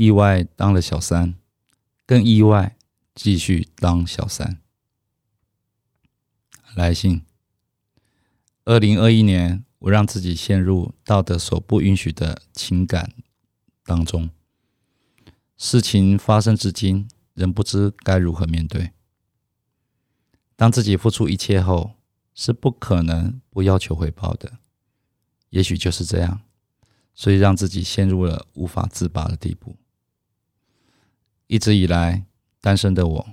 意外当了小三，更意外继续当小三。来信：二零二一年，我让自己陷入道德所不允许的情感当中。事情发生至今，仍不知该如何面对。当自己付出一切后，是不可能不要求回报的。也许就是这样，所以让自己陷入了无法自拔的地步。一直以来，单身的我，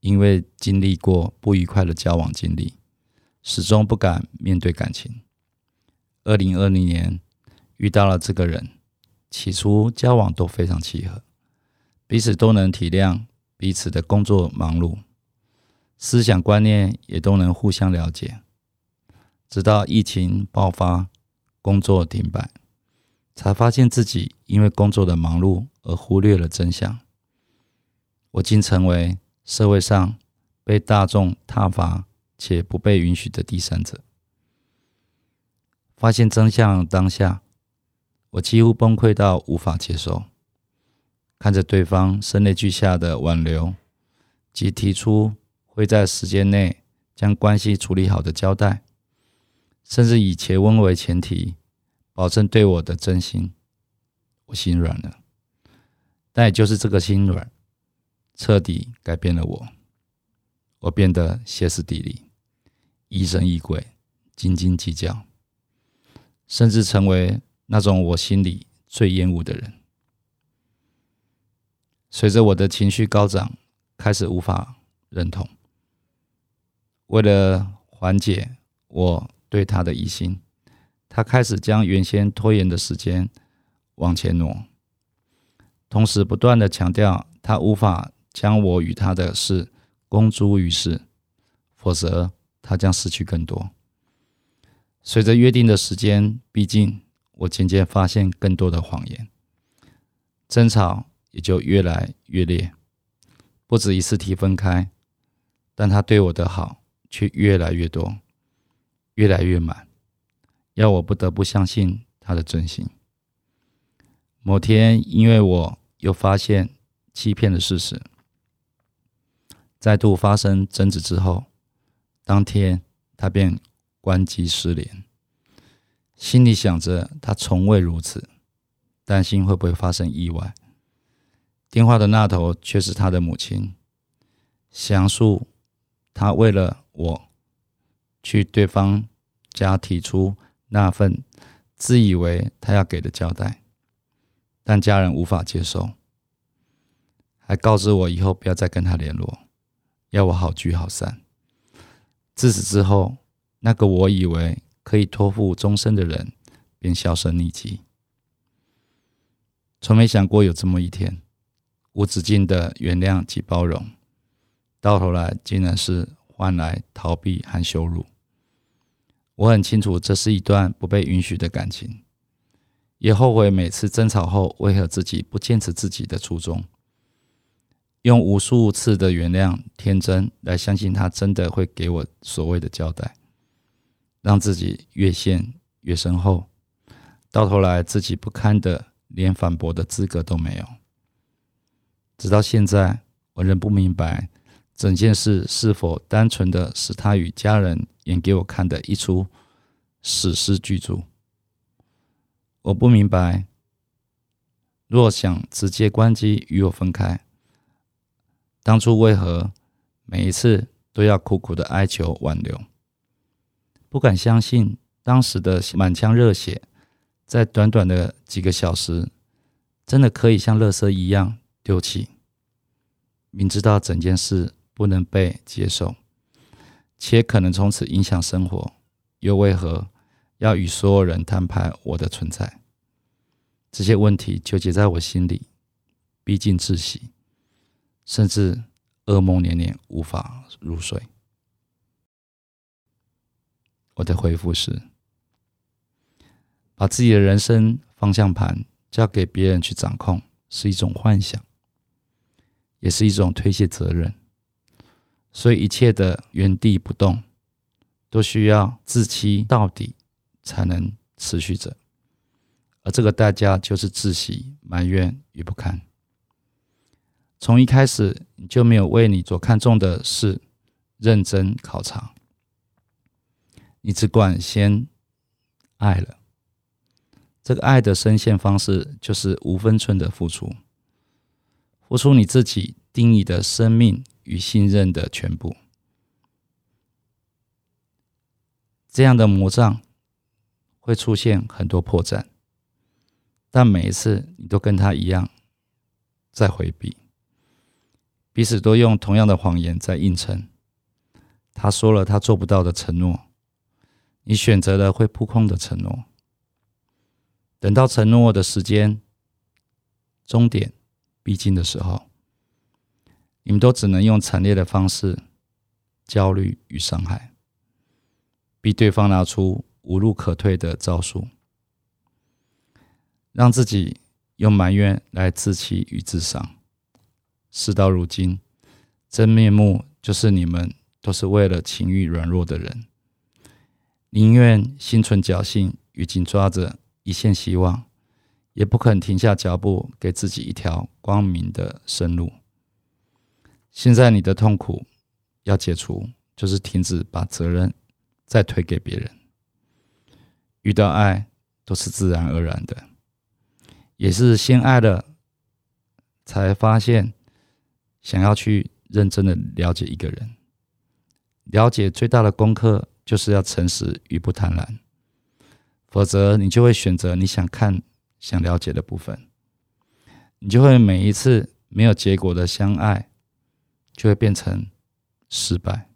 因为经历过不愉快的交往经历，始终不敢面对感情。二零二零年遇到了这个人，起初交往都非常契合，彼此都能体谅彼此的工作忙碌，思想观念也都能互相了解。直到疫情爆发，工作停摆，才发现自己因为工作的忙碌而忽略了真相。我竟成为社会上被大众挞伐且不被允许的第三者。发现真相当下，我几乎崩溃到无法接受。看着对方声泪俱下的挽留，及提出会在时间内将关系处理好的交代，甚至以结婚为前提，保证对我的真心，我心软了。但也就是这个心软。彻底改变了我，我变得歇斯底里、疑神疑鬼、斤斤计较，甚至成为那种我心里最厌恶的人。随着我的情绪高涨，开始无法认同。为了缓解我对他的疑心，他开始将原先拖延的时间往前挪，同时不断的强调他无法。将我与他的事公诸于世，否则他将失去更多。随着约定的时间逼近，我渐渐发现更多的谎言，争吵也就越来越烈。不止一次提分开，但他对我的好却越来越多，越来越满，要我不得不相信他的真心。某天，因为我又发现欺骗的事实。再度发生争执之后，当天他便关机失联，心里想着他从未如此，担心会不会发生意外。电话的那头却是他的母亲，详述他为了我去对方家提出那份自以为他要给的交代，但家人无法接受，还告知我以后不要再跟他联络。要我好聚好散。自此之后，那个我以为可以托付终身的人，便销声匿迹。从没想过有这么一天，无止境的原谅及包容，到头来竟然是换来逃避和羞辱。我很清楚，这是一段不被允许的感情，也后悔每次争吵后为何自己不坚持自己的初衷。用无数次的原谅、天真来相信他真的会给我所谓的交代，让自己越陷越深厚，到头来自己不堪的连反驳的资格都没有。直到现在，我仍不明白整件事是否单纯的是他与家人演给我看的一出史诗巨著。我不明白，若想直接关机与我分开。当初为何每一次都要苦苦的哀求挽留？不敢相信当时的满腔热血，在短短的几个小时，真的可以像垃圾一样丢弃。明知道整件事不能被接受，且可能从此影响生活，又为何要与所有人摊牌我的存在？这些问题纠结在我心里，逼近窒息，甚至噩梦连连，无法入睡。我的回复是：把自己的人生方向盘交给别人去掌控，是一种幻想，也是一种推卸责任。所以一切的原地不动，都需要自欺到底，才能持续着。而这个代价就是窒息、埋怨与不堪。从一开始，你就没有为你所看重的事认真考察。你只管先爱了，这个爱的深陷方式就是无分寸的付出，付出你自己定义的生命与信任的全部。这样的魔障会出现很多破绽，但每一次你都跟他一样在回避，彼此都用同样的谎言在硬撑。他说了他做不到的承诺。你选择了会扑空的承诺，等到承诺的时间终点逼近的时候，你们都只能用惨烈的方式焦虑与伤害，逼对方拿出无路可退的招数，让自己用埋怨来自欺与自伤。事到如今，真面目就是你们都是为了情欲软弱的人。宁愿心存侥幸与紧抓着一线希望，也不肯停下脚步，给自己一条光明的生路。现在你的痛苦要解除，就是停止把责任再推给别人。遇到爱都是自然而然的，也是先爱了，才发现想要去认真的了解一个人。了解最大的功课。就是要诚实与不贪婪，否则你就会选择你想看、想了解的部分，你就会每一次没有结果的相爱，就会变成失败。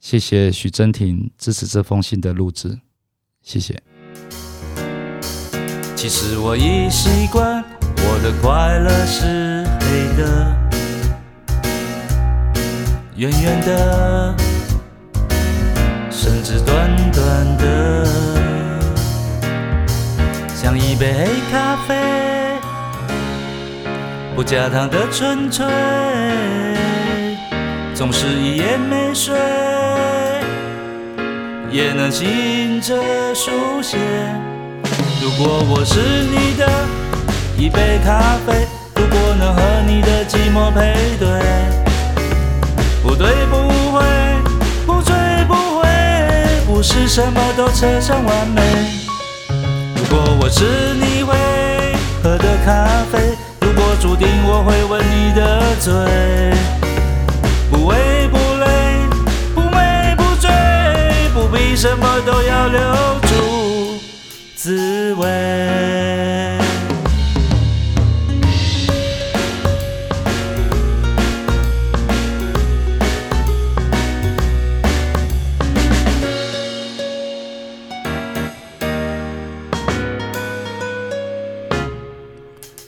谢谢许真婷支持这封信的录制，谢谢。其实我已习惯，我的快乐是黑的。远远的，甚至短短的，像一杯黑咖啡，不加糖的纯粹，总是一夜没睡，也能醒着书写。如果我是你的一杯咖啡，如果能和你的寂寞配对。不对，不会，不醉，不会，不是什么都扯上完美。如果我是你会喝的咖啡，如果注定我会吻你的嘴，不为不累，不美不醉，不必什么都要留住滋味。